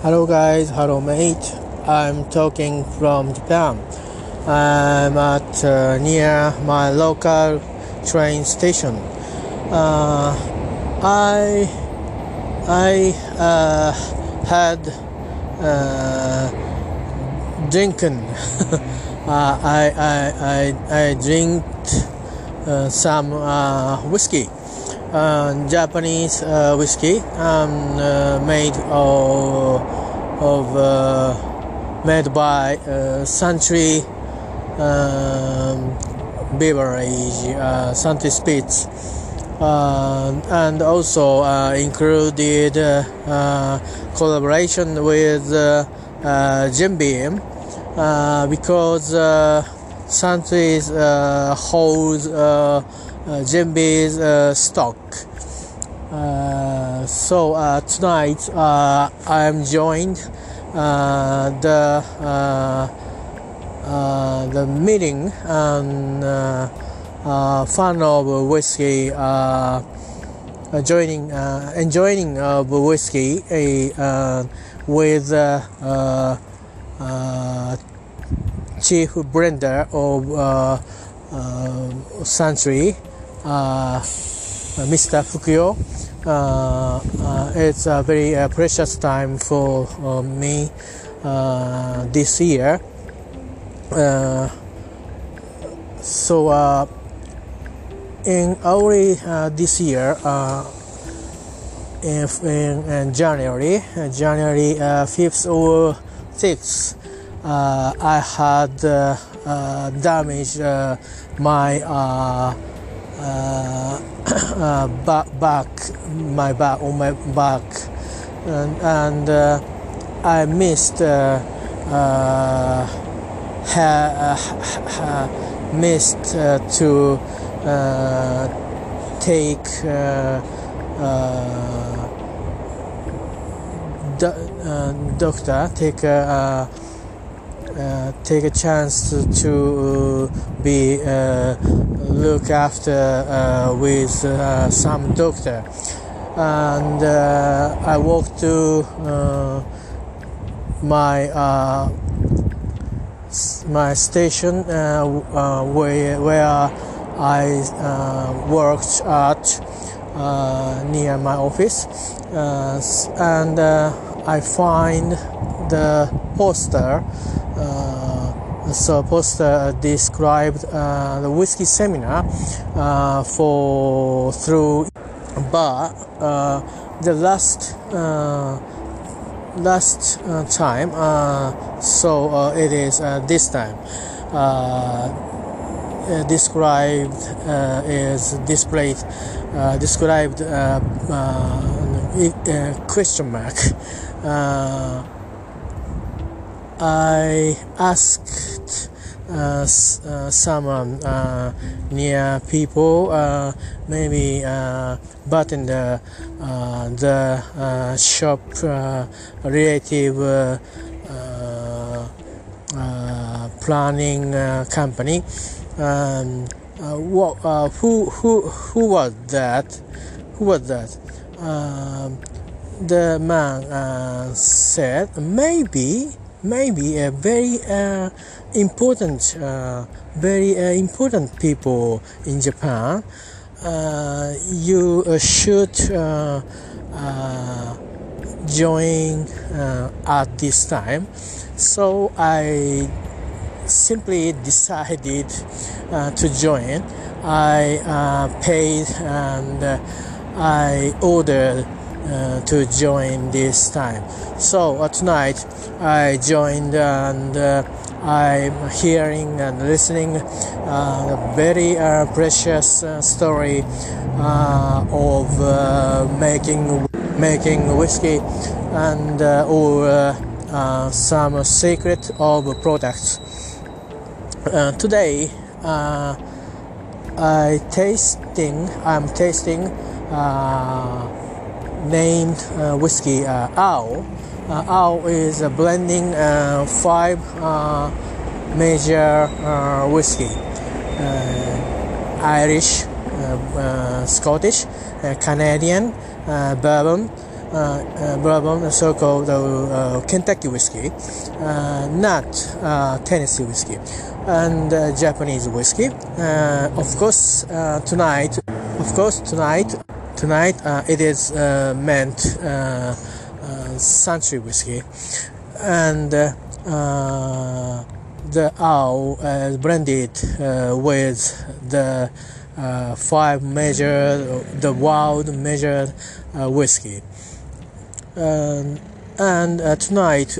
Hello guys, hello mate. I'm talking from Japan. I'm at uh, near my local train station. Uh, I I uh, had uh, drinking. Uh, I, I, I, I drink uh, some whiskey. Uh, Japanese uh, whiskey um, uh, made of, of made by uh, Suntory um, beverage, uh, Spirits, uh, and also uh, included uh, collaboration with Jim Beam because uh, holds uh, uh, uh, stock. Uh, so uh, tonight uh, I am joined uh, the uh, uh, the meeting and uh, uh, fan of whiskey uh, uh, joining uh, enjoying of whiskey uh, with uh, uh, uh, chief blender of uh, uh, Suntory, uh, Mr. Fukuyo. Uh, uh, it's a very uh, precious time for uh, me uh, this year. Uh, so uh, in early uh, this year, uh, in, in, in January, uh, January uh, 5th or 6th, uh, I had uh, uh, damaged uh, my uh, uh, back, back, my back, on my back, and, and uh, I missed uh, uh, ha, missed uh, to take do, doctor take uh, uh, take a chance to, to be uh, look after uh, with uh, some doctor. And uh, I walked to uh, my uh, my station uh, uh, where where I uh, worked at uh, near my office. Uh, and uh, I find the poster uh, so poster described uh, the whiskey seminar uh, for through but uh, the last uh, last uh, time uh, so uh, it is uh, this time. Uh, uh, described uh, is displayed uh, described uh, uh, uh, question mark. Uh, I asked uh, uh, someone uh, near people, uh, maybe uh, but in the uh, the shop relative planning company. Um, what, who who who was that? Who was that? Um, the man said maybe maybe a very uh, important uh, very uh, important people in Japan uh, you uh, should uh, join at this time. So I simply decided to join. I paid and I ordered uh, to join this time. So uh, tonight I joined and uh, I'm hearing and listening uh, a very uh, precious story of making making whiskey and or some secret of products. Today I tasting I'm tasting named uh, whiskey uh, Owl. Uh, Owl is uh, blending uh, five uh, major uh, whiskey: uh, Irish, uh, uh, Scottish, uh, Canadian, uh, bourbon, uh, bourbon, so-called uh, Kentucky whiskey, uh, not uh, Tennessee whiskey, and uh, Japanese whiskey. Uh, of course, uh, tonight, of course, tonight, tonight uh, it is uh, meant uh, uh, Suntory whiskey, and uh, uh, the owl is blended with the five measured, the wild measured whiskey. Um, and tonight,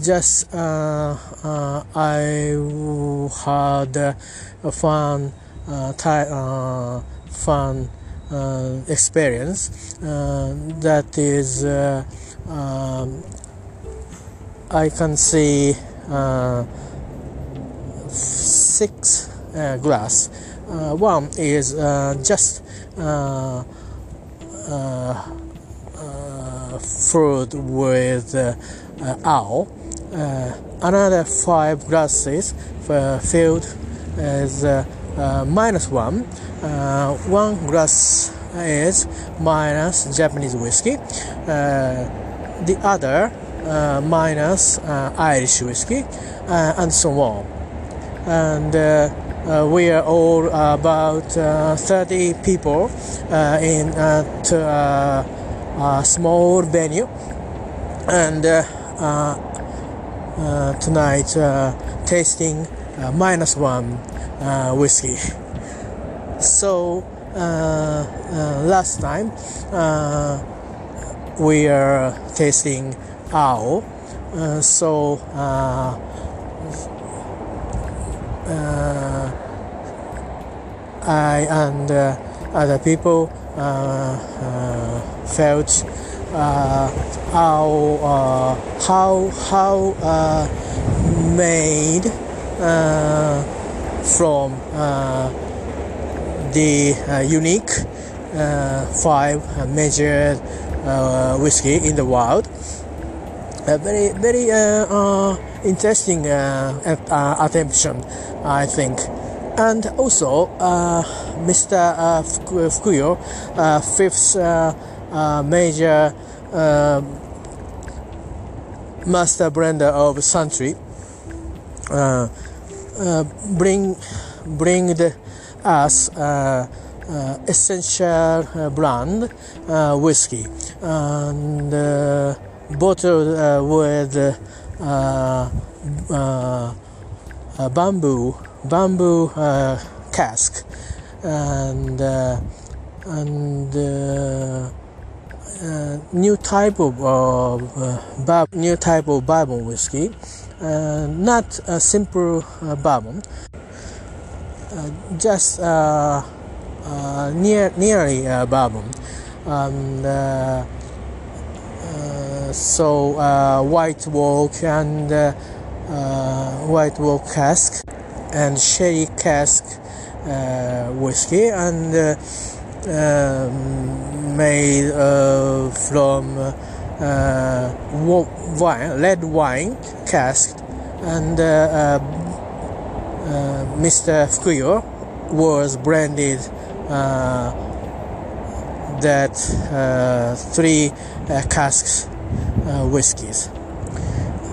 just I had a fun, ti- uh, fun experience. Uh, that is, uh, I can see uh, six uh, glass. Uh, one is uh, just uh, uh, uh, filled with uh, uh, owl. Uh, another five glasses uh, filled uh, uh, minus one. Uh, one glass is minus Japanese whiskey. Uh, the other uh, minus uh, Irish whiskey, uh, and so on. And uh, uh, we are all about uh, 30 people uh, in uh, uh, a small venue, and uh, uh, uh, tonight uh, tasting uh, minus one uh, whiskey. So uh, uh, last time uh, we are tasting. Uh, so uh, uh, I and uh, other people uh, uh, felt uh, how uh, how how uh, made uh, from uh, the uh, unique uh, five major uh, whiskey in the world. Very very uh, uh, interesting uh, uh, attention, I think. And also, uh, Mr. Uh, Fukuyo, uh, fifth uh, uh, major uh, master blender of uh, uh, bring bring the, us uh, uh, essential uh, brand uh, whiskey. And uh, bottled uh, with uh, uh, uh, bamboo bamboo uh, cask. And uh, and uh, uh, new type of uh, new type of bourbon whiskey, uh, not a simple uh, bourbon, uh, just uh, uh, near nearly uh, bourbon, uh, uh, so uh, white walk and uh, uh, white walk cask and sherry cask uh, whiskey and. Uh, um, made uh, from uh, wine, red wine cask, and uh, uh, uh, Mr. Fukuyo was branded that three casks whiskies.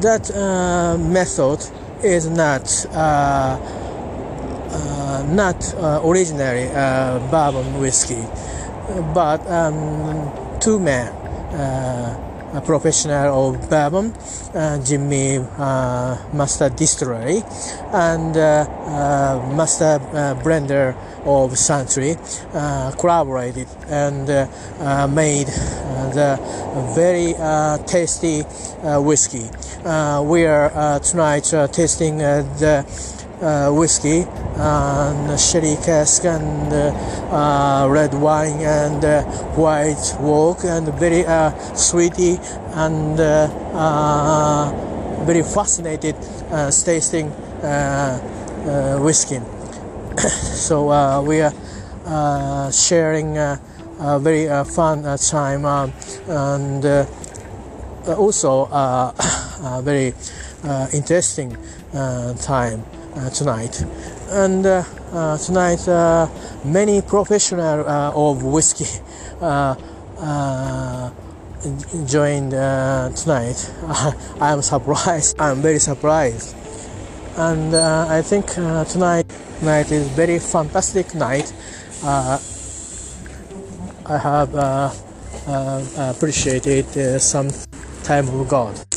That method is not. Uh, not uh, originally uh, bourbon whiskey, but um, two men, professional of bourbon, uh, Jimmy uh, Master Distillery, and uh, uh Master uh, Blender of uh, collaborated and uh, made the very tasty whiskey. We are tonight tasting the uh, whiskey and sherry cask and uh, uh, red wine and uh, white walk and very uh, sweety and uh, uh, very fascinated tasting whiskey. so we are sharing a very fun time um, and also a very interesting time tonight. And uh, uh, tonight, uh, many professional uh, of whiskey uh, uh, joined uh, tonight. I am surprised. I'm very surprised, and uh, I think uh, tonight night is very fantastic night. Uh, I have uh, uh, appreciated uh, some time of God.